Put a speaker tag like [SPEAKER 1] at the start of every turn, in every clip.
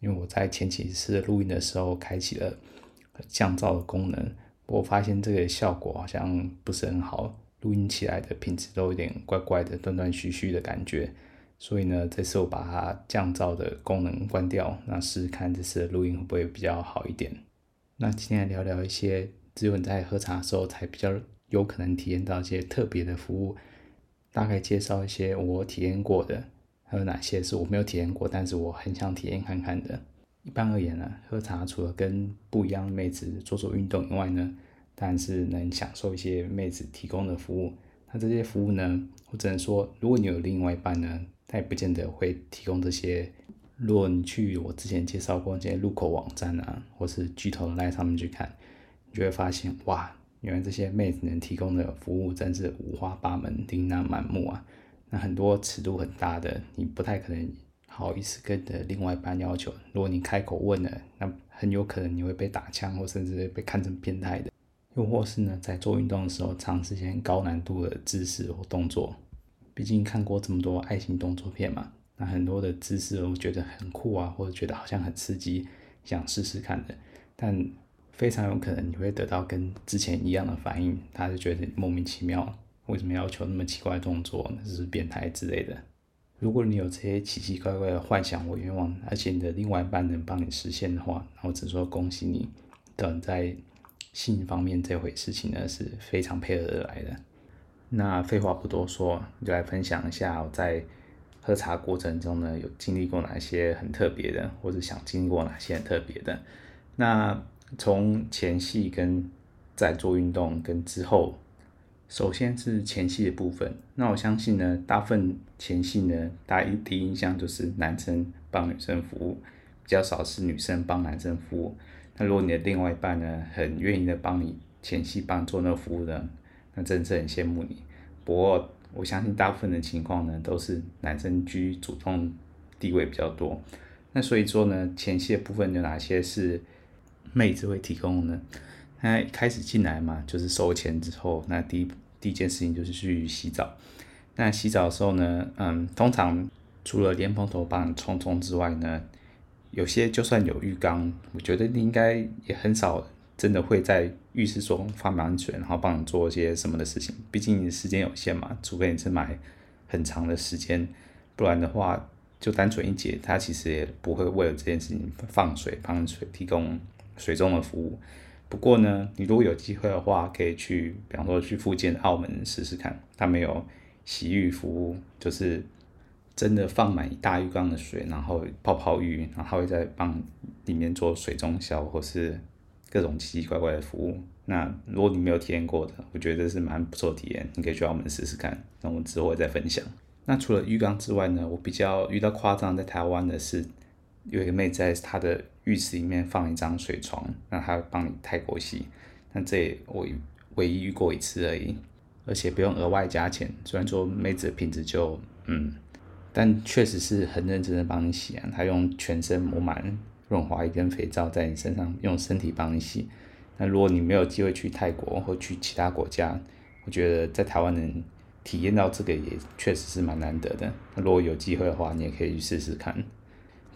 [SPEAKER 1] 因为我在前几次录音的时候开启了降噪的功能，我发现这个效果好像不是很好，录音起来的品质都有点怪怪的、断断续续的感觉。所以呢，这次我把它降噪的功能关掉，那试试看这次的录音会不会比较好一点。那今天来聊聊一些只有你在喝茶的时候才比较有可能体验到一些特别的服务，大概介绍一些我体验过的。还有哪些是我没有体验过，但是我很想体验看看的？一般而言呢，喝茶除了跟不一样的妹子做做运动以外呢，当然是能享受一些妹子提供的服务。那这些服务呢，我只能说，如果你有另外一半呢，他也不见得会提供这些。如果你去我之前介绍过这些入口网站啊，或是巨头的 LINE 上面去看，你就会发现，哇，原来这些妹子能提供的服务真是五花八门、琳琅满目啊！那很多尺度很大的，你不太可能好意思跟的另外一半要求。如果你开口问了，那很有可能你会被打枪，或甚至被看成变态的。又或是呢，在做运动的时候尝试一些高难度的姿势或动作。毕竟看过这么多爱情动作片嘛，那很多的姿势我觉得很酷啊，或者觉得好像很刺激，想试试看的。但非常有可能你会得到跟之前一样的反应，他就觉得莫名其妙。为什么要求那么奇怪的动作？那是变态之类的。如果你有这些奇奇怪怪的幻想或愿望，而且你的另外一半能帮你实现的话，那我只说恭喜你。等在性方面这回事情呢，是非常配合得来的。那废话不多说，就来分享一下我在喝茶过程中呢，有经历过哪些很特别的，或者想经历过哪些很特别的。那从前戏跟在做运动跟之后。首先是前戏的部分，那我相信呢，大部分前戏呢，大家第一印象就是男生帮女生服务，比较少是女生帮男生服务。那如果你的另外一半呢，很愿意的帮你前戏帮做那个服务的，那真是很羡慕你。不过我相信大部分的情况呢，都是男生居主动地位比较多。那所以说呢，前戏的部分有哪些是妹子会提供呢？那一开始进来嘛，就是收钱之后，那第一第一件事情就是去洗澡。那洗澡的时候呢，嗯，通常除了莲蓬头帮你冲冲之外呢，有些就算有浴缸，我觉得应该也很少真的会在浴室中放满水，然后帮你做一些什么的事情。毕竟时间有限嘛，除非你是买很长的时间，不然的话，就单纯一节，他其实也不会为了这件事情放水、帮水提供水中的服务。不过呢，你如果有机会的话，可以去，比方说去附近澳门试试看，他们有洗浴服务，就是真的放满一大浴缸的水，然后泡泡浴，然后他会再帮里面做水中消或是各种奇奇怪怪的服务。那如果你没有体验过的，我觉得是蛮不错体验，你可以去澳门试试看。那我们之后会再分享。那除了浴缸之外呢，我比较遇到夸张在台湾的是。有一个妹在她的浴室里面放一张水床，让她帮你泰国洗。那这我唯一遇过一次而已，而且不用额外加钱。虽然说妹子的品质就嗯，但确实是很认真的帮你洗啊。她用全身抹满润滑液跟肥皂在你身上，用身体帮你洗。那如果你没有机会去泰国或去其他国家，我觉得在台湾能体验到这个也确实是蛮难得的。那如果有机会的话，你也可以去试试看。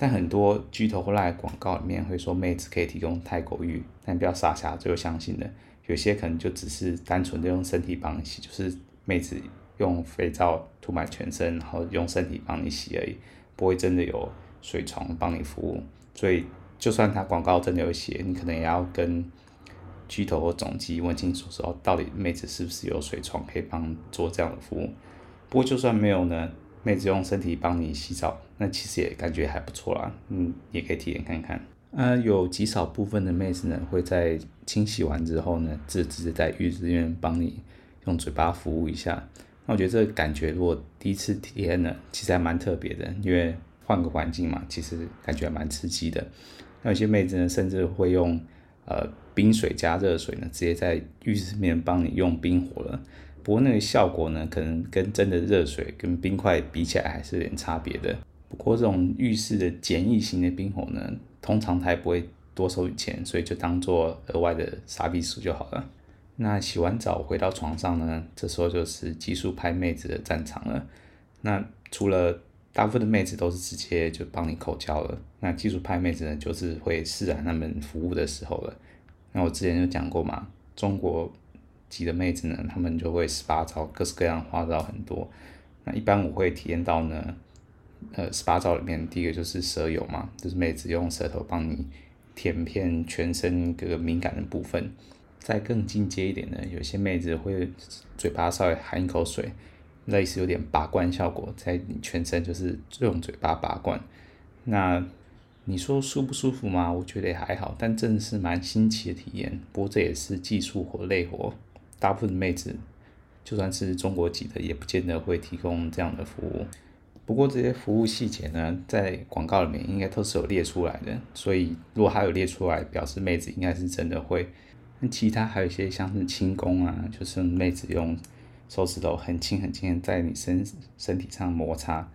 [SPEAKER 1] 但很多巨头或赖广告里面会说妹子可以提供泰国浴，但不要傻傻就相信了。有些可能就只是单纯的用身体帮你洗，就是妹子用肥皂涂满全身，然后用身体帮你洗而已，不会真的有水床帮你服务。所以就算他广告真的有写，你可能也要跟巨头或总机问清楚说，到底妹子是不是有水床可以帮做这样的服务。不过就算没有呢？妹子用身体帮你洗澡，那其实也感觉还不错啦，嗯，也可以体验看看。啊，有极少部分的妹子呢，会在清洗完之后呢，就直接在浴室里面帮你用嘴巴服务一下。那我觉得这个感觉，如果第一次体验呢，其实还蛮特别的，因为换个环境嘛，其实感觉还蛮刺激的。那有些妹子呢，甚至会用呃冰水加热水呢，直接在浴室里面帮你用冰火了。不过那个效果呢，可能跟真的热水跟冰块比起来还是有点差别的。不过这种浴室的简易型的冰火呢，通常它也不会多收钱，所以就当做额外的杀必死就好了。那洗完澡回到床上呢，这时候就是技术派妹子的战场了。那除了大部分的妹子都是直接就帮你口交了，那技术派妹子呢，就是会释然他们服务的时候了。那我之前就讲过嘛，中国籍的妹子呢，他们就会十八招，各式各样花招很多。那一般我会体验到呢，呃，十八招里面第一个就是舌游嘛，就是妹子用舌头帮你舔遍全身各个敏感的部分。再更进阶一点呢，有些妹子会嘴巴稍微含一口水，类似有点拔罐效果，在你全身就是用嘴巴拔罐。那你说舒不舒服吗？我觉得也还好，但真的是蛮新奇的体验。不过这也是技术活累活，大部分妹子就算是中国籍的，也不见得会提供这样的服务。不过这些服务细节呢，在广告里面应该都是有列出来的，所以如果还有列出来，表示妹子应该是真的会。那其他还有一些像是轻功啊，就是妹子用手指头很轻很轻在你身身体上摩擦。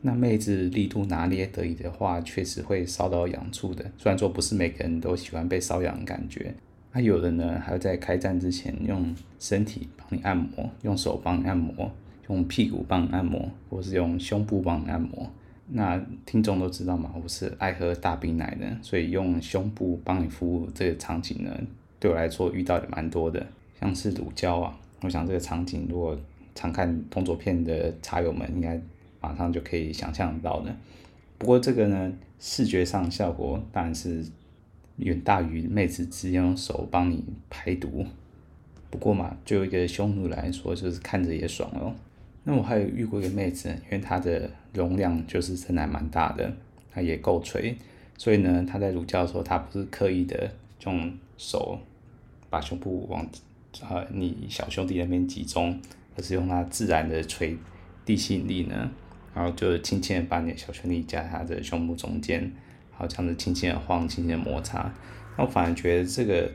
[SPEAKER 1] 那妹子力度拿捏得宜的话，确实会搔到痒处的。虽然说不是每个人都喜欢被搔痒的感觉，那有的呢，还会在开战之前用身体帮你按摩，用手帮你按摩，用屁股帮你按摩，或是用胸部帮你按摩。那听众都知道嘛，我是爱喝大冰奶的，所以用胸部帮你服务这个场景呢。对我来说遇到的蛮多的，像是乳胶啊，我想这个场景如果常看动作片的茶友们应该马上就可以想象到的。不过这个呢，视觉上效果当然是远大于妹子直接用手帮你排毒。不过嘛，就一个匈奴来说，就是看着也爽哦。那我还有遇过一个妹子，因为她的容量就是真的还蛮大的，她也够垂，所以呢，她在乳胶的时候，她不是刻意的用手。把胸部往呃你小兄弟那边集中，而是用它自然的垂地吸引力呢，然后就轻轻的把你的小兄弟夹在他的胸部中间，然后这样子轻轻的晃，轻轻的摩擦。那我反而觉得这个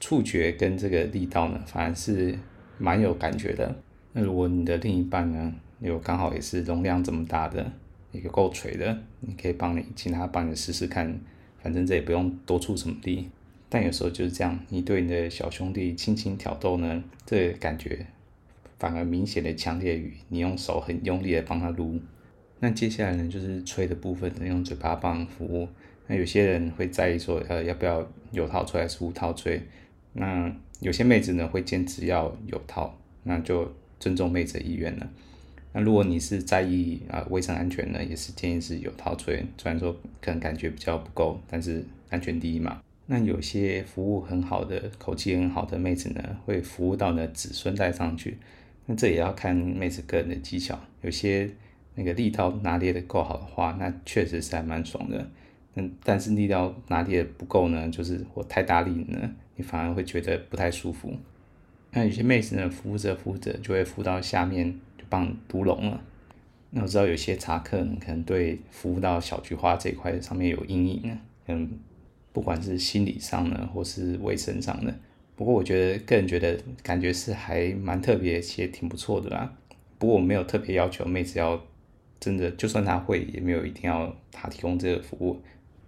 [SPEAKER 1] 触觉跟这个力道呢，反而是蛮有感觉的。那如果你的另一半呢，有刚好也是容量这么大的，一个够垂的，你可以帮你请他帮你试试看，反正这也不用多出什么力。但有时候就是这样，你对你的小兄弟轻轻挑逗呢，这感觉反而明显的强烈于你用手很用力的帮她撸。那接下来呢，就是吹的部分，用嘴巴帮服务。那有些人会在意说，呃，要不要有套吹还是无套吹？那有些妹子呢会坚持要有套，那就尊重妹子的意愿了。那如果你是在意啊卫生安全呢，也是建议是有套吹。虽然说可能感觉比较不够，但是安全第一嘛。那有些服务很好的、口气很好的妹子呢，会服务到呢子孙带上去。那这也要看妹子个人的技巧。有些那个力道拿捏的够好的话，那确实是还蛮爽的。嗯，但是力道拿捏的不够呢，就是我太大力呢，你反而会觉得不太舒服。那有些妹子呢，服务着服务着就会服到下面就帮你独龙了。那我知道有些茶客呢，可能对服务到小菊花这一块上面有阴影呢，嗯。不管是心理上呢，或是卫生上的，不过我觉得个人觉得感觉是还蛮特别，其实挺不错的啦。不过我没有特别要求妹子要真的，就算她会，也没有一定要她提供这个服务。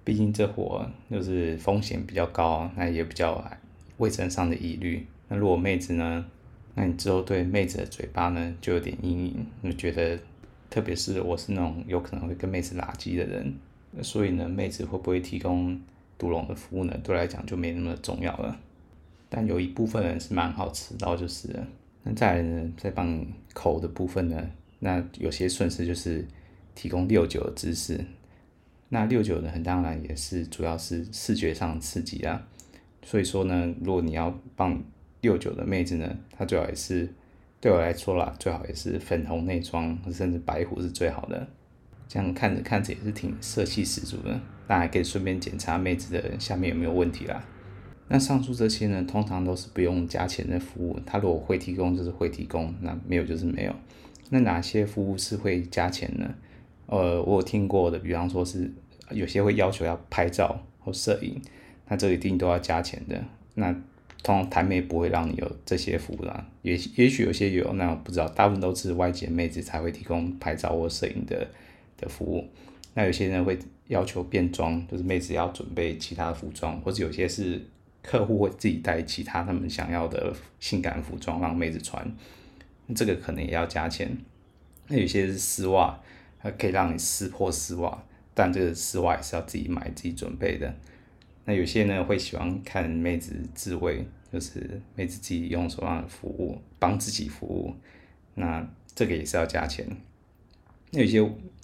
[SPEAKER 1] 毕竟这活就是风险比较高，那也比较卫生上的疑虑。那如果妹子呢，那你之后对妹子的嘴巴呢就有点阴影，你觉得，特别是我是那种有可能会跟妹子拉鸡的人，所以呢，妹子会不会提供？独龙的服务呢，对来讲就没那么重要了。但有一部分人是蛮好吃到，就是。那再来呢，再帮口的部分呢，那有些顺势就是提供六九的姿势。那六九呢，很当然也是主要是视觉上刺激啊。所以说呢，如果你要帮六九的妹子呢，她最好也是对我来说啦，最好也是粉红内装，甚至白虎是最好的。这样看着看着也是挺色气十足的。那还可以顺便检查妹子的下面有没有问题啦。那上述这些呢，通常都是不用加钱的服务。他如果会提供就是会提供，那没有就是没有。那哪些服务是会加钱呢？呃，我有听过的，比方说是有些会要求要拍照或摄影，那这一定都要加钱的。那通常台妹不会让你有这些服务啦，也也许有些有，那我不知道，大部分都是外籍妹子才会提供拍照或摄影的的服务。那有些人会要求变装，就是妹子要准备其他的服装，或者有些是客户会自己带其他他们想要的性感服装让妹子穿，这个可能也要加钱。那有些是丝袜，它可以让你撕破丝袜，但这个丝袜也是要自己买自己准备的。那有些呢会喜欢看妹子自慰，就是妹子自己用手上的服务帮自己服务，那这个也是要加钱。那有些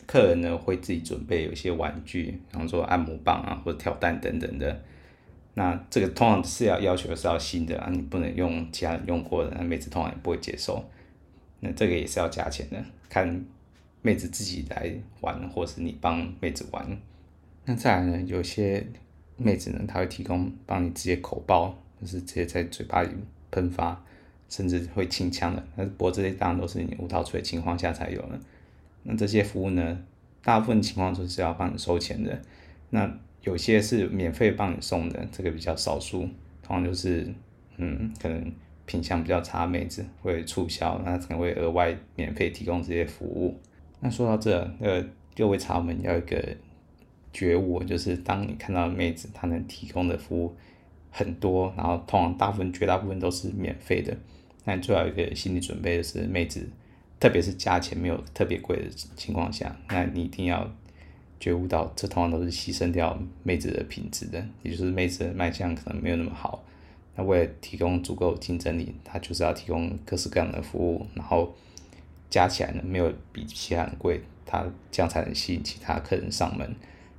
[SPEAKER 1] 客人呢会自己准备有些玩具，比方说按摩棒啊或者跳蛋等等的，那这个通常是要要求是要新的啊，你不能用其他人用过的，那妹子通常也不会接受。那这个也是要加钱的，看妹子自己来玩，或是你帮妹子玩。那再来呢，有些。妹子呢，她会提供帮你直接口爆，就是直接在嘴巴里喷发，甚至会清腔的。那不过这些当然都是你无套吹的情况下才有的。那这些服务呢，大部分情况都是要帮你收钱的。那有些是免费帮你送的，这个比较少数。通常就是，嗯，可能品相比较差，妹子会促销，那可能会额外免费提供这些服务。那说到这，呃，各位茶们要一个。觉悟就是，当你看到妹子她能提供的服务很多，然后通常大部分绝大部分都是免费的，那你最好一个心理准备，就是妹子，特别是价钱没有特别贵的情况下，那你一定要觉悟到，这通常都是牺牲掉妹子的品质的，也就是妹子的卖相可能没有那么好，那为了提供足够竞争力，他就是要提供各式各样的服务，然后加起来呢，没有比其他人贵，他这样才能吸引其他客人上门。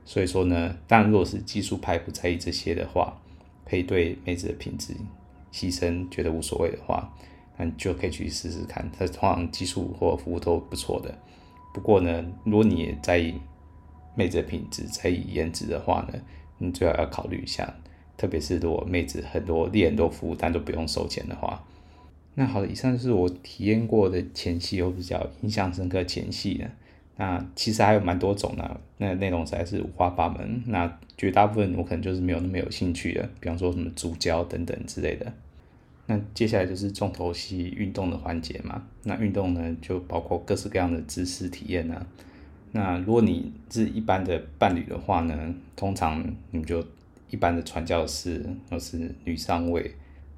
[SPEAKER 1] 所以说呢，当然，如果是技术派不在意这些的话，可以对妹子的品质牺牲觉得无所谓的话，那你就可以去试试看。它通常技术或服务都不错的。不过呢，如果你也在意妹子的品质、在意颜值的话呢，你最好要考虑一下。特别是如果妹子很多练很多服务，但都不用收钱的话。那好的，以上就是我体验过的前戏，或比较印象深刻前戏的。那其实还有蛮多种的，那内容实在是五花八门。那绝大部分我可能就是没有那么有兴趣的，比方说什么足交等等之类的。那接下来就是重头戏运动的环节嘛。那运动呢，就包括各式各样的姿势体验啊。那如果你是一般的伴侣的话呢，通常你就一般的传教士或是女上位，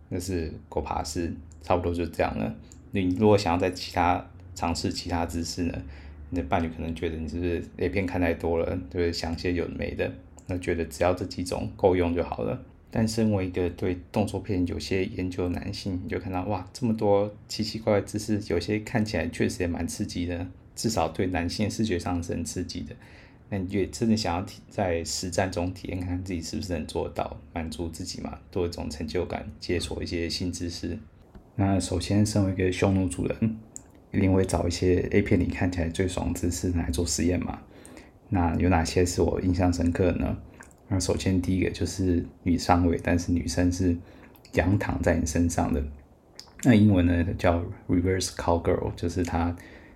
[SPEAKER 1] 那是狗爬式，差不多就这样了。你如果想要在其他尝试其他姿势呢？你的伴侣可能觉得你是不是 A 片看太多了，对，想些有的没的，那觉得只要这几种够用就好了。但身为一个对动作片有些研究的男性，你就看到哇，这么多奇奇怪怪姿势，有些看起来确实也蛮刺激的，至少对男性视觉上是很刺激的。那你也真的想要体在实战中体验，看看自己是不是能做到，满足自己嘛，多一种成就感，解锁一些新姿势。那首先，身为一个匈奴主人。一定会找一些 A 片里看起来最爽的姿势来做实验嘛？那有哪些是我印象深刻的呢？那首先第一个就是女上位，但是女生是仰躺在你身上的。那英文呢叫 Reverse Cowgirl，就是她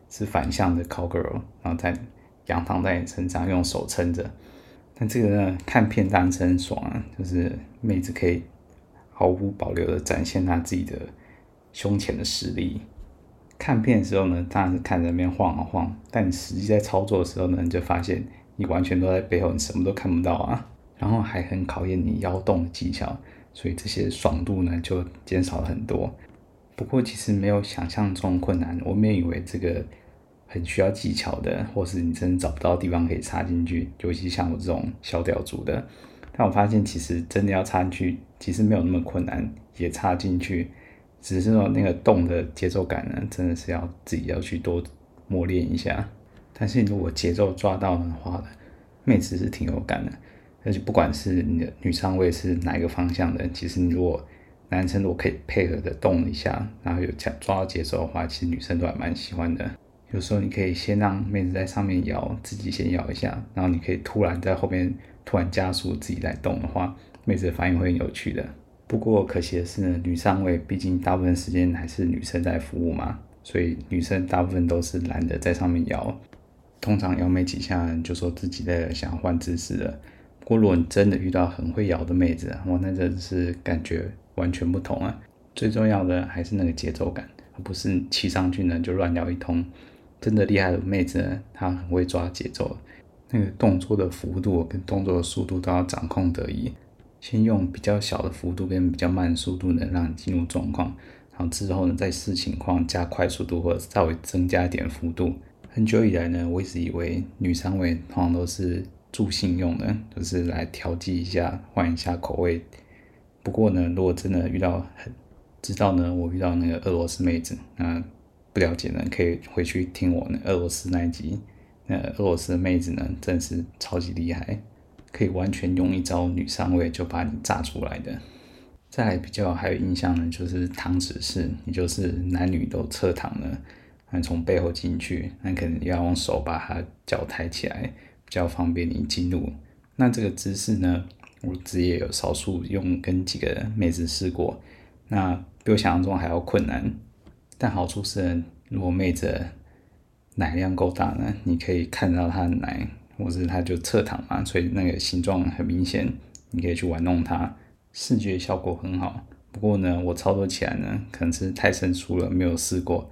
[SPEAKER 1] 是反向的 Cowgirl，然后在仰躺在你身上，用手撑着。但这个呢，看片当然是很爽啊，就是妹子可以毫无保留的展现她自己的胸前的实力。看片的时候呢，当然是看着那边晃啊晃，但你实际在操作的时候呢，你就发现你完全都在背后，你什么都看不到啊。然后还很考验你腰动的技巧，所以这些爽度呢就减少了很多。不过其实没有想象中困难，我们也以为这个很需要技巧的，或是你真的找不到地方可以插进去，尤其像我这种小屌族的。但我发现其实真的要插进去，其实没有那么困难，也插进去。只是说那个动的节奏感呢，真的是要自己要去多磨练一下。但是如果节奏抓到的话呢，妹子是挺有感的。而且不管是你的女上位是哪一个方向的，其实你如果男生如果可以配合的动一下，然后有抓到节奏的话，其实女生都还蛮喜欢的。有时候你可以先让妹子在上面摇，自己先摇一下，然后你可以突然在后面突然加速自己来动的话，妹子的反应会很有趣的。不过可惜的是呢，女上位毕竟大部分时间还是女生在服务嘛，所以女生大部分都是懒得在上面摇，通常摇没几下就说自己在想要换姿势了。不过如果你真的遇到很会摇的妹子，哇，那真是感觉完全不同啊！最重要的还是那个节奏感，而不是骑上去呢就乱聊一通。真的厉害的妹子呢，她很会抓节奏，那个动作的幅度跟动作的速度都要掌控得宜。先用比较小的幅度跟比较慢的速度呢，让你进入状况，然后之后呢，再视情况加快速度或者稍微增加一点幅度。很久以来呢，我一直以为女上位通常都是助兴用的，就是来调剂一下、换一下口味。不过呢，如果真的遇到很知道呢，我遇到那个俄罗斯妹子，那不了解呢，可以回去听我那俄罗斯那一集。那俄罗斯的妹子呢，真是超级厉害。可以完全用一招女上位就把你炸出来的。再来比较还有印象呢，就是躺直式，也就是男女都侧躺了，那从背后进去，那可能要用手把他脚抬起来，比较方便你进入。那这个姿势呢，我自己也有少数用跟几个妹子试过，那比我想象中还要困难。但好处是，如果妹子奶量够大呢，你可以看到她的奶。或是她就侧躺嘛，所以那个形状很明显，你可以去玩弄它，视觉效果很好。不过呢，我操作起来呢，可能是太生疏了，没有试过。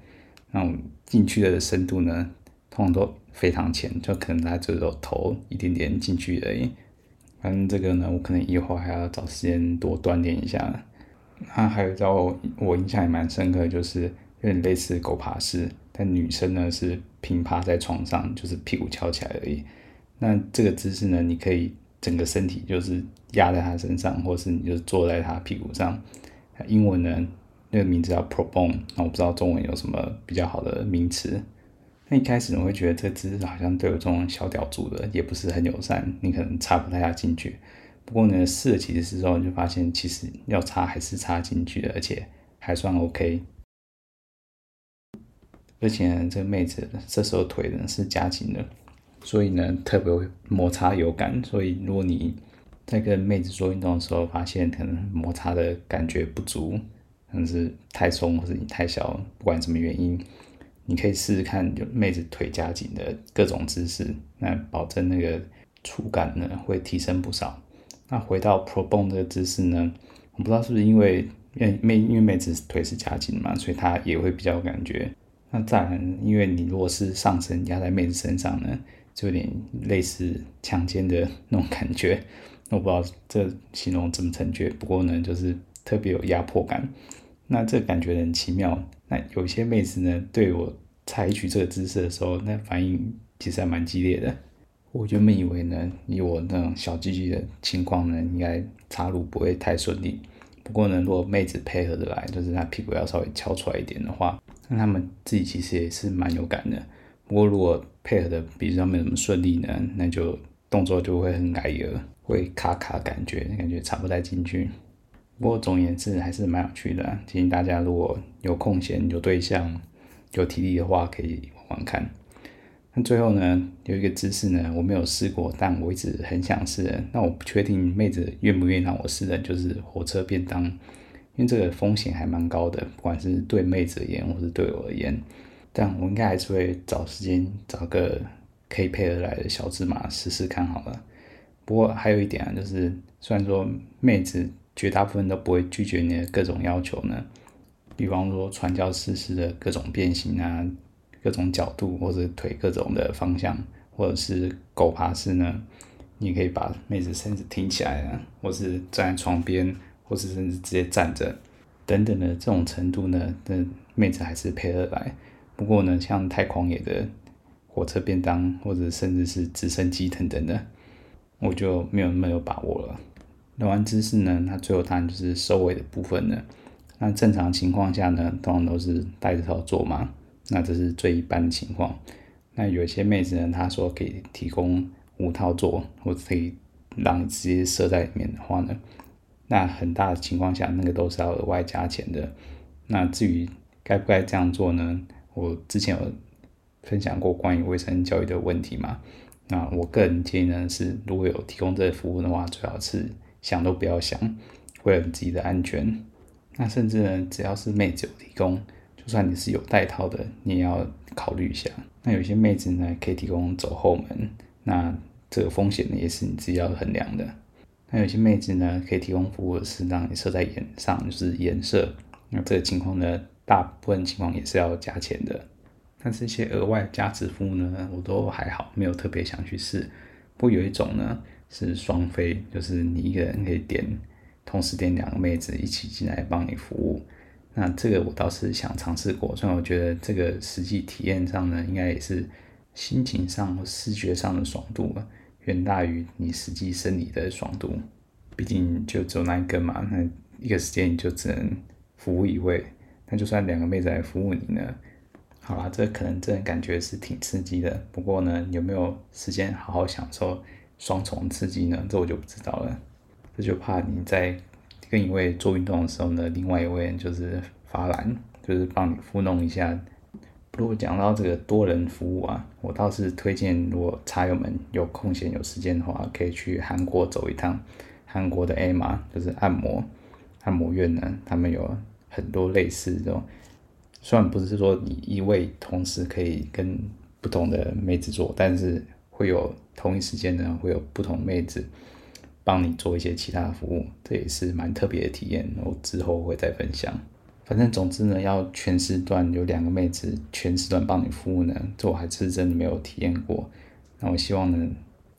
[SPEAKER 1] 那种进去的深度呢，通常都非常浅，就可能它只有头一点点进去而已。反正这个呢，我可能以后还要找时间多锻炼一下。那还有一招我印象也蛮深刻，就是有点类似狗爬式，但女生呢是平趴在床上，就是屁股翘起来而已。那这个姿势呢，你可以整个身体就是压在她身上，或是你就坐在她屁股上。英文呢，那个名字叫 Pro Bone，那我不知道中文有什么比较好的名词。那一开始我会觉得这个姿势好像对我这种小屌族的也不是很友善，你可能插不太下进去。不过呢，试了几次之后，你就发现其实要插还是插进去的，而且还算 OK。而且呢，这个妹子这时候腿呢是夹紧的。所以呢，特别会摩擦有感。所以如果你在跟妹子做运动的时候，发现可能摩擦的感觉不足，可能是太松或者你太小，不管什么原因，你可以试试看，就妹子腿夹紧的各种姿势，那保证那个触感呢会提升不少。那回到 Pro Bone 这个姿势呢，我不知道是不是因为因为妹因为妹子腿是夹紧嘛，所以她也会比较有感觉。那再来，因为你如果是上身压在妹子身上呢，就有点类似强奸的那种感觉，那我不知道这形容怎么正确。不过呢，就是特别有压迫感。那这感觉很奇妙。那有些妹子呢，对我采取这个姿势的时候，那反应其实还蛮激烈的。我原本以为呢，以我那种小鸡鸡的情况呢，应该插入不会太顺利。不过呢，如果妹子配合的来，就是她屁股要稍微翘出来一点的话，那她们自己其实也是蛮有感的。不过如果配合的比较没那么顺利呢，那就动作就会很矮油，会卡卡感觉，感觉插不太进去。不过总言之还是蛮有趣的，建议大家如果有空闲、有对象、有体力的话，可以玩玩看。那最后呢，有一个姿势呢，我没有试过，但我一直很想试。那我不确定妹子愿不愿意让我试的，就是火车便当，因为这个风险还蛮高的，不管是对妹子而言，或是对我而言。但我应该还是会找时间找个可以配合来的小芝麻试试看好了。不过还有一点啊，就是虽然说妹子绝大部分都不会拒绝你的各种要求呢，比方说传教士式的各种变形啊，各种角度或者腿各种的方向，或者是狗爬式呢，你可以把妹子身子挺起来啊，或是站在床边，或是甚至直接站着等等的这种程度呢，那妹子还是配合来。不过呢，像太狂野的火车便当，或者甚至是直升机等等的，我就没有那么有把握了。聊完知识呢，那最后当然就是收尾的部分了。那正常情况下呢，通常都是带着套做嘛，那这是最一般的情况。那有些妹子呢，她说可以提供无套做，或者可以让你直接射在里面的话呢，那很大的情况下，那个都是要额外加钱的。那至于该不该这样做呢？我之前有分享过关于卫生教育的问题嘛。那我个人建议呢是，如果有提供这个服务的话，最好是想都不要想，为了你自己的安全。那甚至呢，只要是妹子有提供，就算你是有带套的，你也要考虑一下。那有些妹子呢，可以提供走后门，那这个风险呢，也是你自己要衡量的。那有些妹子呢，可以提供服务是让你射在眼上，就是颜射。那这个情况呢，大部分情况也是要加钱的。但是一些额外加值服务呢，我都还好，没有特别想去试。不过有一种呢，是双飞，就是你一个人可以点，同时点两个妹子一起进来帮你服务。那这个我倒是想尝试过，虽然我觉得这个实际体验上呢，应该也是心情上视觉上的爽度远大于你实际生理的爽度。毕竟就只有那一个嘛，那一个时间你就只能服务一位。那就算两个妹子来服务你呢，好啦，这可能真的感觉是挺刺激的。不过呢，有没有时间好好享受双重刺激呢？这我就不知道了。这就怕你在。跟一位做运动的时候呢，另外一位就是发懒，就是帮你糊弄一下。不过讲到这个多人服务啊，我倒是推荐，如果茶友们有空闲有时间的话，可以去韩国走一趟。韩国的 A 码就是按摩按摩院呢，他们有很多类似这种，虽然不是说你一位同时可以跟不同的妹子做，但是会有同一时间呢，会有不同妹子。帮你做一些其他服务，这也是蛮特别的体验。我之后会再分享。反正总之呢，要全时段有两个妹子全时段帮你服务呢，这我还是真的没有体验过。那我希望呢，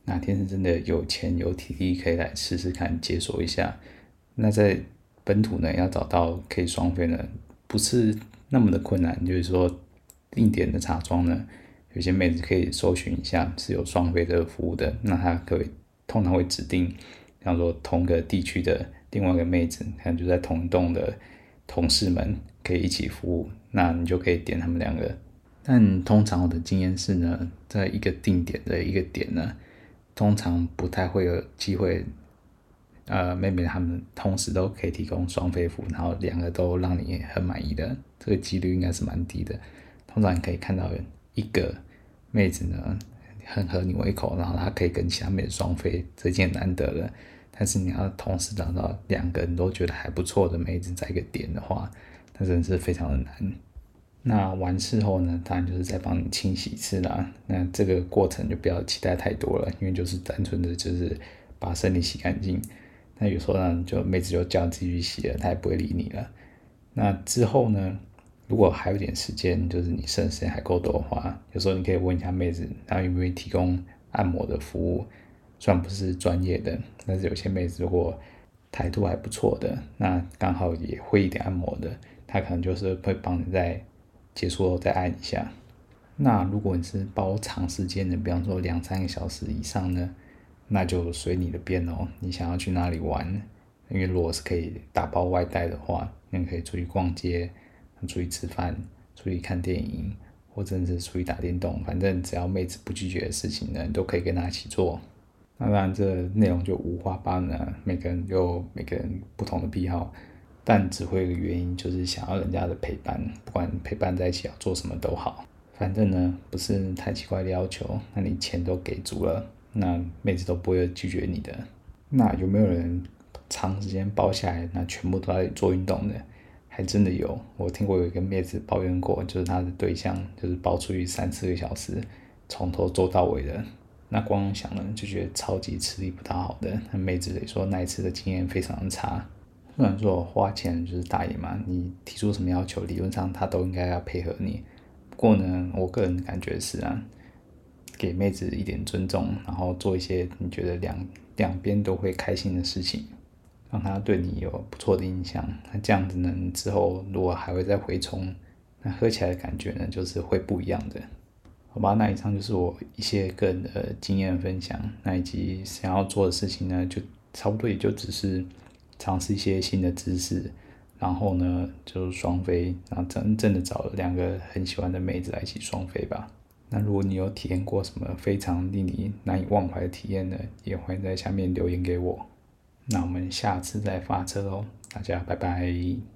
[SPEAKER 1] 哪天是真的有钱有体力，可以来试试看，解锁一下。那在本土呢，要找到可以双飞呢，不是那么的困难。就是说，定点的茶庄呢，有些妹子可以搜寻一下是有双飞这个服务的，那她可以。通常会指定，像说同个地区的另外一个妹子，可能就在同栋的同事们可以一起服务，那你就可以点他们两个。但通常我的经验是呢，在一个定点的一个点呢，通常不太会有机会，呃，妹妹他们同时都可以提供双飞服务，然后两个都让你很满意的，这个几率应该是蛮低的。通常你可以看到一个妹子呢。很合你胃口，然后她可以跟其他妹子双飞，这件难得的。但是你要同时找到两个人都觉得还不错的妹子在一个点的话，那真的是非常的难。那完事后呢，当然就是再帮你清洗一次啦。那这个过程就不要期待太多了，因为就是单纯的就是把身体洗干净。那有时候呢，就妹子就叫自己去洗了，她也不会理你了。那之后呢？如果还有点时间，就是你剩的时间还够多的话，有时候你可以问一下妹子，她有没有提供按摩的服务。虽然不是专业的，但是有些妹子如果态度还不错的，那刚好也会一点按摩的，她可能就是会帮你在结束后再按一下。那如果你是包长时间的，比方说两三个小时以上呢，那就随你的便哦。你想要去哪里玩？因为如果是可以打包外带的话，你可以出去逛街。出去吃饭，出去看电影，或者是出去打电动，反正只要妹子不拒绝的事情呢，你都可以跟她一起做。那当然，这内容就五花八门，每个人有每个人不同的癖好，但只会有一个原因，就是想要人家的陪伴，不管陪伴在一起要做什么都好，反正呢不是太奇怪的要求，那你钱都给足了，那妹子都不会拒绝你的。那有没有人长时间包下来，那全部都在做运动的？还真的有，我听过有一个妹子抱怨过，就是她的对象就是包出去三四个小时，从头做到尾的。那光想了就觉得超级吃力不讨好的。那妹子也说那一次的经验非常差。虽然说花钱就是大爷嘛，你提出什么要求，理论上他都应该要配合你。不过呢，我个人感觉是啊，给妹子一点尊重，然后做一些你觉得两两边都会开心的事情。让他对你有不错的印象，那这样子呢，之后如果还会再回冲，那喝起来的感觉呢，就是会不一样的。好吧，那以上就是我一些个人的经验分享，那以及想要做的事情呢，就差不多也就只是尝试一些新的知识，然后呢，就双飞，然后真正的找两个很喜欢的妹子来一起双飞吧。那如果你有体验过什么非常令你难以忘怀的体验呢，也欢迎在下面留言给我。那我们下次再发车哦，大家拜拜。